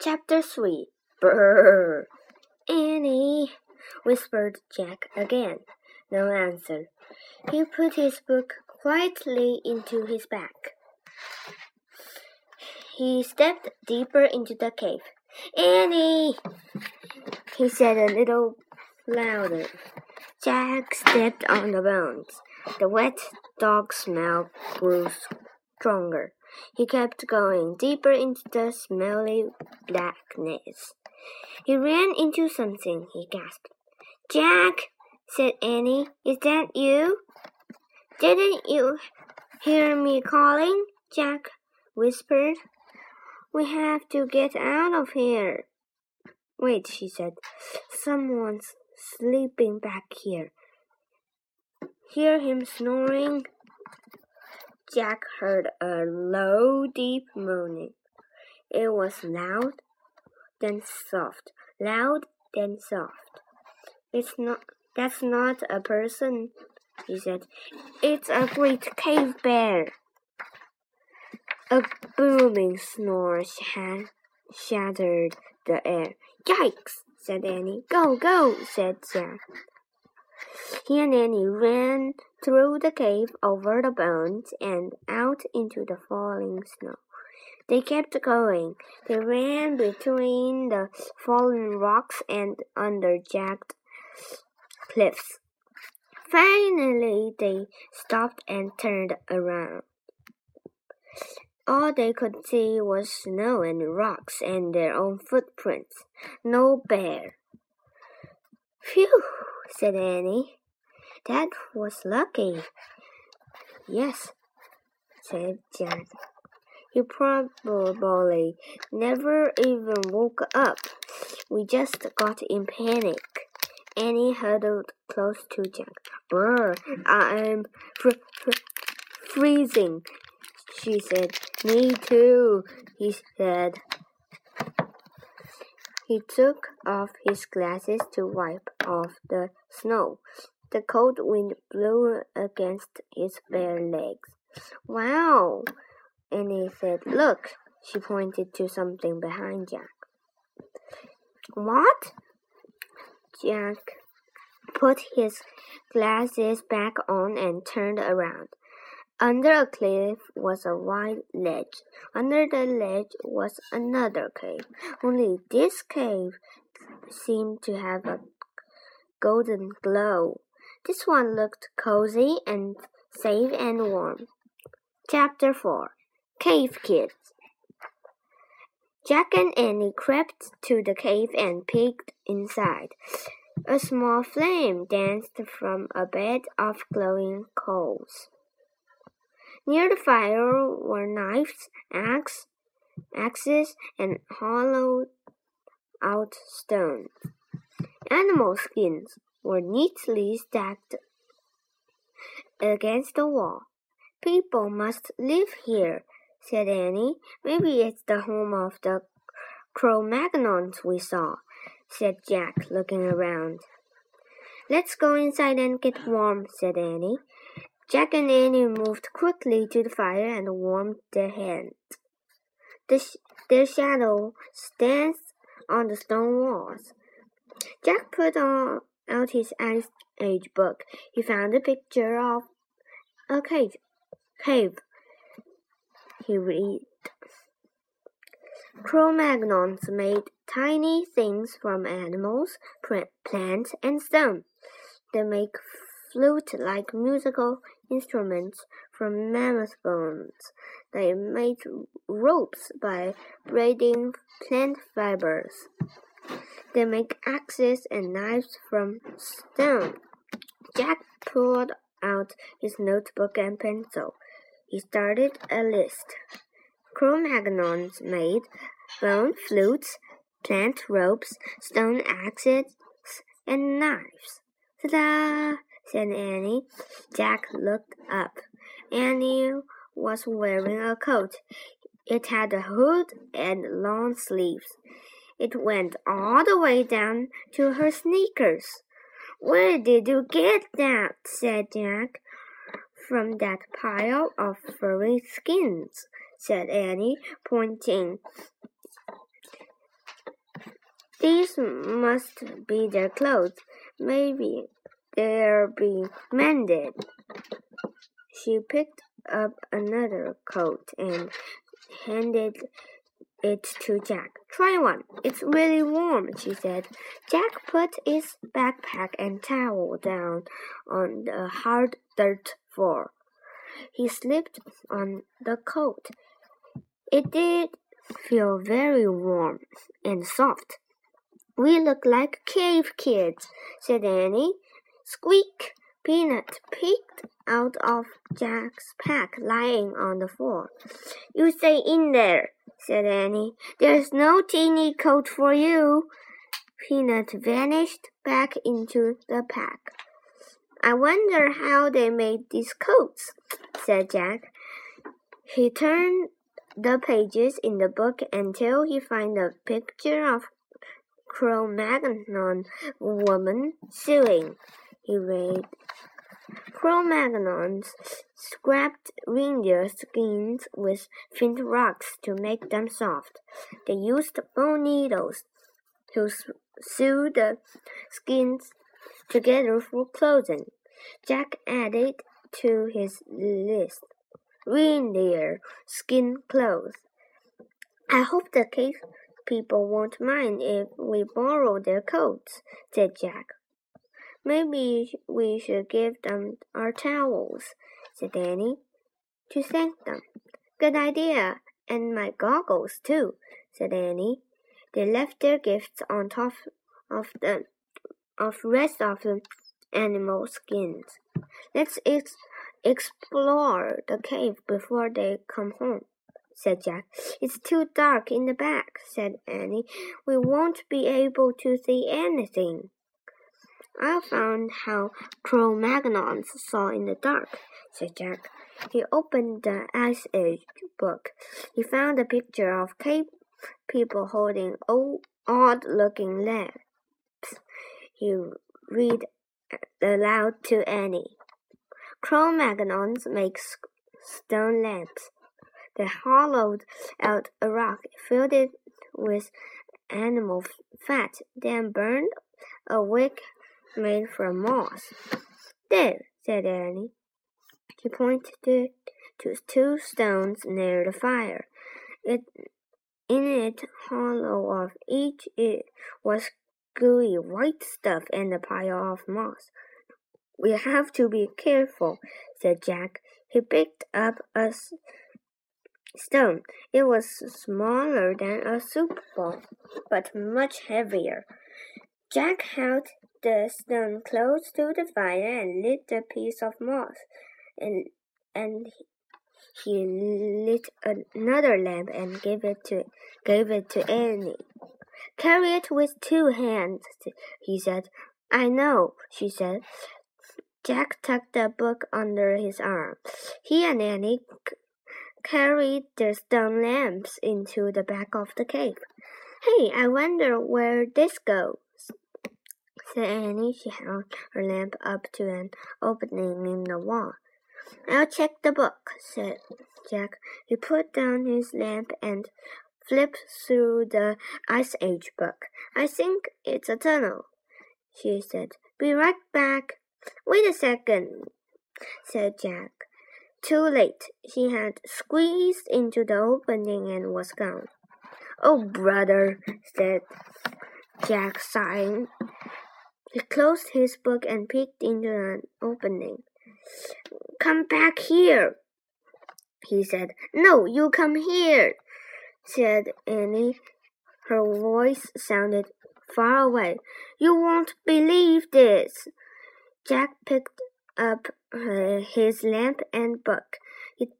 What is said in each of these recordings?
Chapter 3 Brrr! Annie, whispered Jack again. No answer. He put his book quietly into his bag. He stepped deeper into the cave. Annie, he said a little louder. Jack stepped on the bones. The wet dog smell grew stronger. He kept going deeper into the smelly blackness. He ran into something. He gasped. Jack, said Annie, is that you? Didn't you hear me calling? Jack whispered. We have to get out of here. Wait, she said. Someone's sleeping back here. Hear him snoring? Jack heard a low, deep moaning. It was loud, then soft, loud, then soft. It's not, that's not a person, he said. It's a great cave bear. A booming snore shattered the air. Yikes, said Annie. Go, go, said Jack. He and Annie ran through the cave, over the bones, and out into the falling snow. They kept going. They ran between the fallen rocks and under jagged cliffs. Finally, they stopped and turned around. All they could see was snow and rocks and their own footprints. No bear. Phew, said Annie. That was lucky. Yes, said Jack. He probably never even woke up. We just got in panic. Annie huddled close to Jack. Brr, I'm fr- fr- freezing, she said. Me too, he said. He took off his glasses to wipe off the snow. The cold wind blew against his bare legs. Wow! Annie said, Look! She pointed to something behind Jack. What? Jack put his glasses back on and turned around. Under a cliff was a wide ledge. Under the ledge was another cave. Only this cave seemed to have a golden glow. This one looked cozy and safe and warm. Chapter 4 Cave Kids Jack and Annie crept to the cave and peeked inside. A small flame danced from a bed of glowing coals. Near the fire were knives, axe, axes, and hollowed out stones. Animal skins were neatly stacked against the wall. People must live here, said Annie. Maybe it's the home of the Cro-Magnons we saw, said Jack, looking around. Let's go inside and get warm, said Annie. Jack and Annie moved quickly to the fire and warmed their hands. The sh their shadow danced on the stone walls. Jack put on out his Age book. He found a picture of a cave. Cave. He read. Cro-Magnons made tiny things from animals, plants, and stone. They make flute-like musical instruments from mammoth bones. They made ropes by braiding plant fibers. They make axes and knives from stone. Jack pulled out his notebook and pencil. He started a list. Cro-Magnons made bone flutes, plant ropes, stone axes, and knives. Ta-da! said Annie. Jack looked up. Annie was wearing a coat. It had a hood and long sleeves. It went all the way down to her sneakers. Where did you get that? said Jack. From that pile of furry skins, said Annie, pointing. These must be their clothes. Maybe they're being mended. She picked up another coat and handed it to Jack. Try one. It's really warm, she said. Jack put his backpack and towel down on the hard dirt floor. He slipped on the coat. It did feel very warm and soft. We look like cave kids, said Annie. Squeak! Peanut peeked out of Jack's pack lying on the floor. You stay in there, said Annie. There's no teeny coat for you. Peanut vanished back into the pack. I wonder how they made these coats, said Jack. He turned the pages in the book until he found a picture of Cro-Magnon woman sewing. He read Cro-Magnons scraped reindeer skins with flint rocks to make them soft. They used bone needles to sew the skins together for clothing. Jack added to his list reindeer skin clothes. I hope the cave people won't mind if we borrow their coats, said Jack. Maybe we should give them our towels, said Annie, to thank them. Good idea, and my goggles too, said Annie. They left their gifts on top of the of rest of the animal skins. Let's ex explore the cave before they come home, said Jack. It's too dark in the back, said Annie. We won't be able to see anything. I found how Cro-Magnons saw in the dark, said Jack. He opened the Ice Age book. He found a picture of cave people holding odd-looking lamps. He read aloud to Annie. Cro-Magnons make stone lamps. They hollowed out a rock, filled it with animal fat, then burned a wick made from moss. There, said Annie. She pointed to two stones near the fire. It, in it, hollow of each, it was gooey white stuff and a pile of moss. We have to be careful, said Jack. He picked up a stone. It was smaller than a soup bowl, but much heavier. Jack held the stone close to the fire and lit a piece of moss, and and he lit another lamp and gave it to gave it to Annie. Carry it with two hands, he said. I know, she said. Jack tucked the book under his arm. He and Annie carried the stone lamps into the back of the cave. Hey, I wonder where this goes said Annie. She held her lamp up to an opening in the wall. I'll check the book, said Jack. He put down his lamp and flipped through the Ice Age book. I think it's a tunnel, she said. Be right back. Wait a second, said Jack. Too late. She had squeezed into the opening and was gone. Oh, brother, said Jack, sighing. He closed his book and peeked into an opening. Come back here, he said. No, you come here, said Annie. Her voice sounded far away. You won't believe this. Jack picked up his lamp and book. He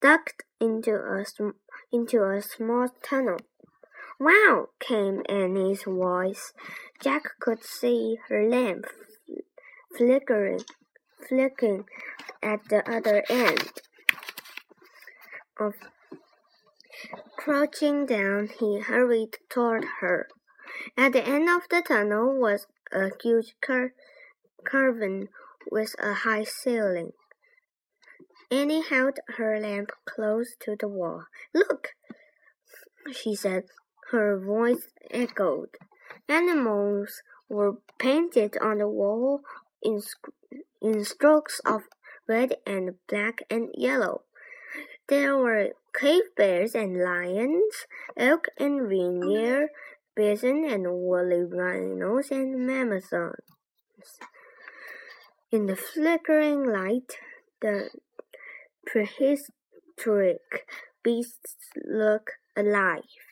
ducked into a into a small tunnel. Wow! came Annie's voice. Jack could see her lamp flickering, flickering at the other end. Of crouching down, he hurried toward her. At the end of the tunnel was a huge car cavern with a high ceiling. Annie held her lamp close to the wall. Look, she said, her voice echoed. Animals were painted on the wall in, in strokes of red and black and yellow. There were cave bears and lions, elk and reindeer, bison and woolly rhinos and mammoths. In the flickering light, the prehistoric beasts look alive.